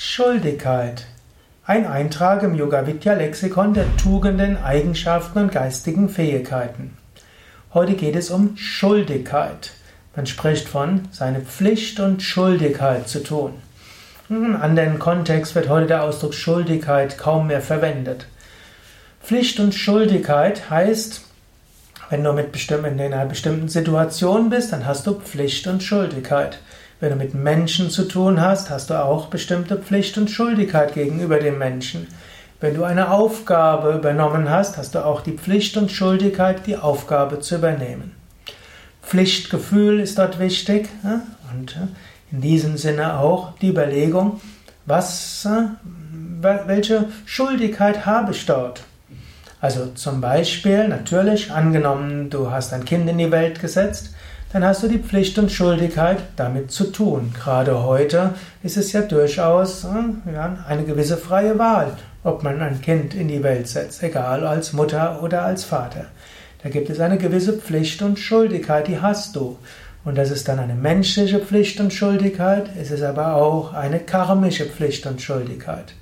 Schuldigkeit. Ein Eintrag im Yoga Vidya Lexikon der Tugenden, Eigenschaften und geistigen Fähigkeiten. Heute geht es um Schuldigkeit. Man spricht von seine Pflicht und Schuldigkeit zu tun. In einem anderen Kontext wird heute der Ausdruck Schuldigkeit kaum mehr verwendet. Pflicht und Schuldigkeit heißt, wenn du mit in einer bestimmten Situation bist, dann hast du Pflicht und Schuldigkeit. Wenn du mit Menschen zu tun hast, hast du auch bestimmte Pflicht und Schuldigkeit gegenüber dem Menschen. Wenn du eine Aufgabe übernommen hast, hast du auch die Pflicht und Schuldigkeit, die Aufgabe zu übernehmen. Pflichtgefühl ist dort wichtig und in diesem Sinne auch die Überlegung, was, welche Schuldigkeit habe ich dort? Also zum Beispiel, natürlich, angenommen, du hast ein Kind in die Welt gesetzt, dann hast du die Pflicht und Schuldigkeit, damit zu tun. Gerade heute ist es ja durchaus äh, ja, eine gewisse freie Wahl, ob man ein Kind in die Welt setzt, egal als Mutter oder als Vater. Da gibt es eine gewisse Pflicht und Schuldigkeit, die hast du. Und das ist dann eine menschliche Pflicht und Schuldigkeit, es ist aber auch eine karmische Pflicht und Schuldigkeit.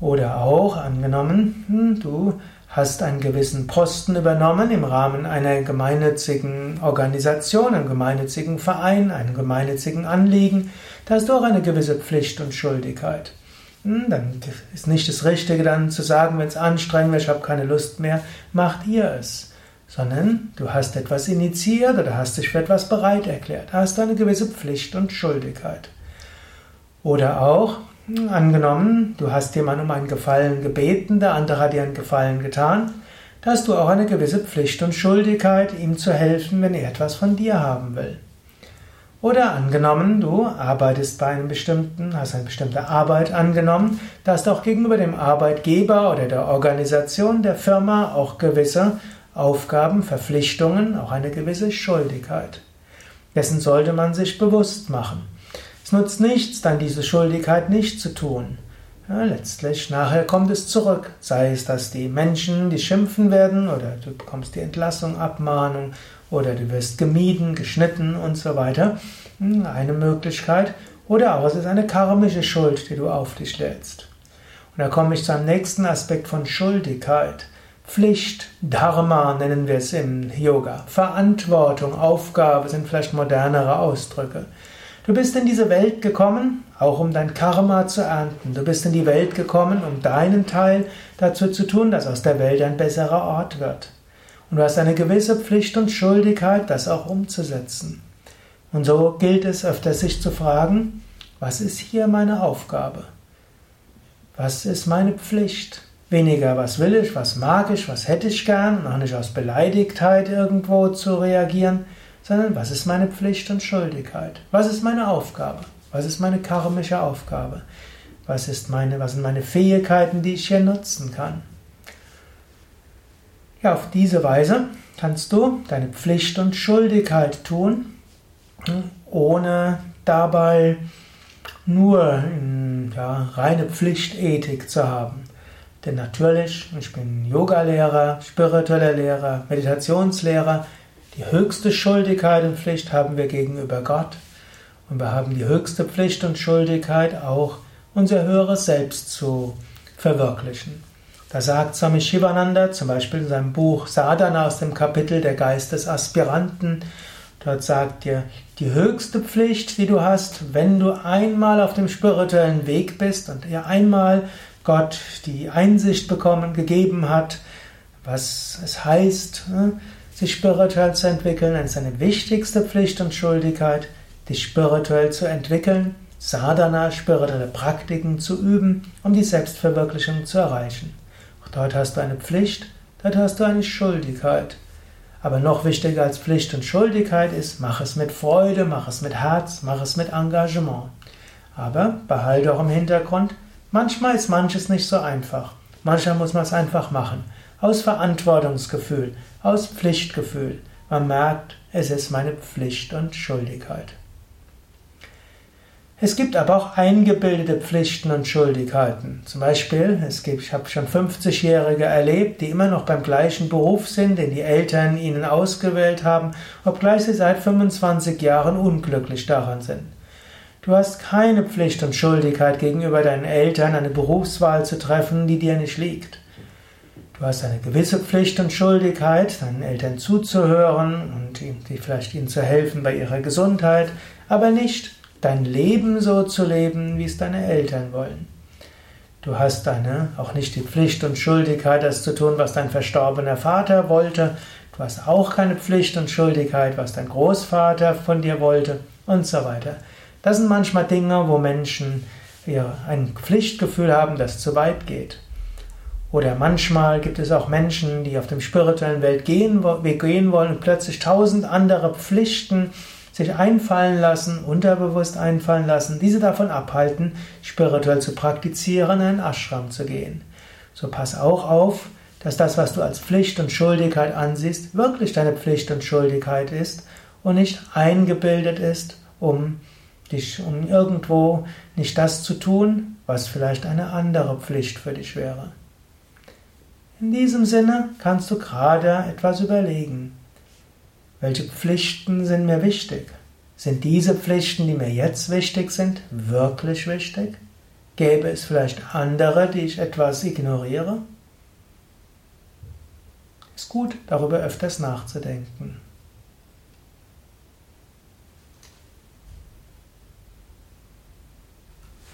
Oder auch angenommen, hm, du hast einen gewissen Posten übernommen im Rahmen einer gemeinnützigen Organisation, einem gemeinnützigen Verein, einem gemeinnützigen Anliegen, da hast du auch eine gewisse Pflicht und Schuldigkeit. Hm, dann ist nicht das Richtige dann zu sagen, wenn es anstrengend wird, ich habe keine Lust mehr, macht ihr es. Sondern du hast etwas initiiert oder hast dich für etwas bereit erklärt. Hast du eine gewisse Pflicht und Schuldigkeit. Oder auch, Angenommen, du hast jemanden um einen Gefallen gebeten, der andere hat dir einen Gefallen getan, da hast du auch eine gewisse Pflicht und Schuldigkeit, ihm zu helfen, wenn er etwas von dir haben will. Oder angenommen, du arbeitest bei einem bestimmten, hast eine bestimmte Arbeit angenommen, da hast du auch gegenüber dem Arbeitgeber oder der Organisation, der Firma auch gewisse Aufgaben, Verpflichtungen, auch eine gewisse Schuldigkeit. Dessen sollte man sich bewusst machen. Es nutzt nichts, dann diese Schuldigkeit nicht zu tun. Ja, letztlich, nachher kommt es zurück. Sei es, dass die Menschen, die schimpfen werden, oder du bekommst die Entlassung, Abmahnung, oder du wirst gemieden, geschnitten und so weiter. Hm, eine Möglichkeit. Oder auch es ist eine karmische Schuld, die du auf dich lädst. Und da komme ich zum nächsten Aspekt von Schuldigkeit. Pflicht, Dharma nennen wir es im Yoga. Verantwortung, Aufgabe sind vielleicht modernere Ausdrücke. Du bist in diese Welt gekommen, auch um dein Karma zu ernten. Du bist in die Welt gekommen, um deinen Teil dazu zu tun, dass aus der Welt ein besserer Ort wird. Und du hast eine gewisse Pflicht und Schuldigkeit, das auch umzusetzen. Und so gilt es öfter sich zu fragen, was ist hier meine Aufgabe? Was ist meine Pflicht? Weniger, was will ich, was mag ich, was hätte ich gern, und auch nicht aus Beleidigtheit irgendwo zu reagieren, sondern was ist meine Pflicht und Schuldigkeit? Was ist meine Aufgabe? Was ist meine karmische Aufgabe? Was, ist meine, was sind meine Fähigkeiten, die ich hier nutzen kann? Ja, auf diese Weise kannst du deine Pflicht und Schuldigkeit tun, ohne dabei nur ja, reine Pflichtethik zu haben. Denn natürlich, ich bin Yogalehrer, spiritueller Lehrer, Meditationslehrer, die höchste Schuldigkeit und Pflicht haben wir gegenüber Gott und wir haben die höchste Pflicht und Schuldigkeit auch unser höheres Selbst zu verwirklichen. Da sagt Swami Shivananda zum Beispiel in seinem Buch Sadhana aus dem Kapitel Der Geist des Aspiranten, dort sagt er, die höchste Pflicht, die du hast, wenn du einmal auf dem spirituellen Weg bist und dir einmal Gott die Einsicht bekommen, gegeben hat, was es heißt, ne, sich spirituell zu entwickeln, ist eine wichtigste Pflicht und Schuldigkeit, dich spirituell zu entwickeln, Sadhana, spirituelle Praktiken zu üben, um die Selbstverwirklichung zu erreichen. Auch dort hast du eine Pflicht, dort hast du eine Schuldigkeit. Aber noch wichtiger als Pflicht und Schuldigkeit ist, mach es mit Freude, mach es mit Herz, mach es mit Engagement. Aber behalte auch im Hintergrund, manchmal ist manches nicht so einfach. Manchmal muss man es einfach machen aus Verantwortungsgefühl, aus Pflichtgefühl. Man merkt, es ist meine Pflicht und Schuldigkeit. Es gibt aber auch eingebildete Pflichten und Schuldigkeiten. Zum Beispiel, es gibt, ich habe schon 50-Jährige erlebt, die immer noch beim gleichen Beruf sind, den die Eltern ihnen ausgewählt haben, obgleich sie seit 25 Jahren unglücklich daran sind. Du hast keine Pflicht und Schuldigkeit gegenüber deinen Eltern, eine Berufswahl zu treffen, die dir nicht liegt. Du hast eine gewisse Pflicht und Schuldigkeit, deinen Eltern zuzuhören und vielleicht ihnen zu helfen bei ihrer Gesundheit, aber nicht dein Leben so zu leben, wie es deine Eltern wollen. Du hast deine, auch nicht die Pflicht und Schuldigkeit, das zu tun, was dein verstorbener Vater wollte. Du hast auch keine Pflicht und Schuldigkeit, was dein Großvater von dir wollte und so weiter. Das sind manchmal Dinge, wo Menschen ja, ein Pflichtgefühl haben, das zu weit geht. Oder manchmal gibt es auch Menschen, die auf dem spirituellen gehen, gehen wollen und plötzlich tausend andere Pflichten sich einfallen lassen, unterbewusst einfallen lassen, diese davon abhalten, spirituell zu praktizieren, in einen Ashram zu gehen. So pass auch auf, dass das, was du als Pflicht und Schuldigkeit ansiehst, wirklich deine Pflicht und Schuldigkeit ist und nicht eingebildet ist, um dich, um irgendwo nicht das zu tun, was vielleicht eine andere Pflicht für dich wäre. In diesem Sinne kannst du gerade etwas überlegen. Welche Pflichten sind mir wichtig? Sind diese Pflichten, die mir jetzt wichtig sind, wirklich wichtig? Gäbe es vielleicht andere, die ich etwas ignoriere? Ist gut, darüber öfters nachzudenken.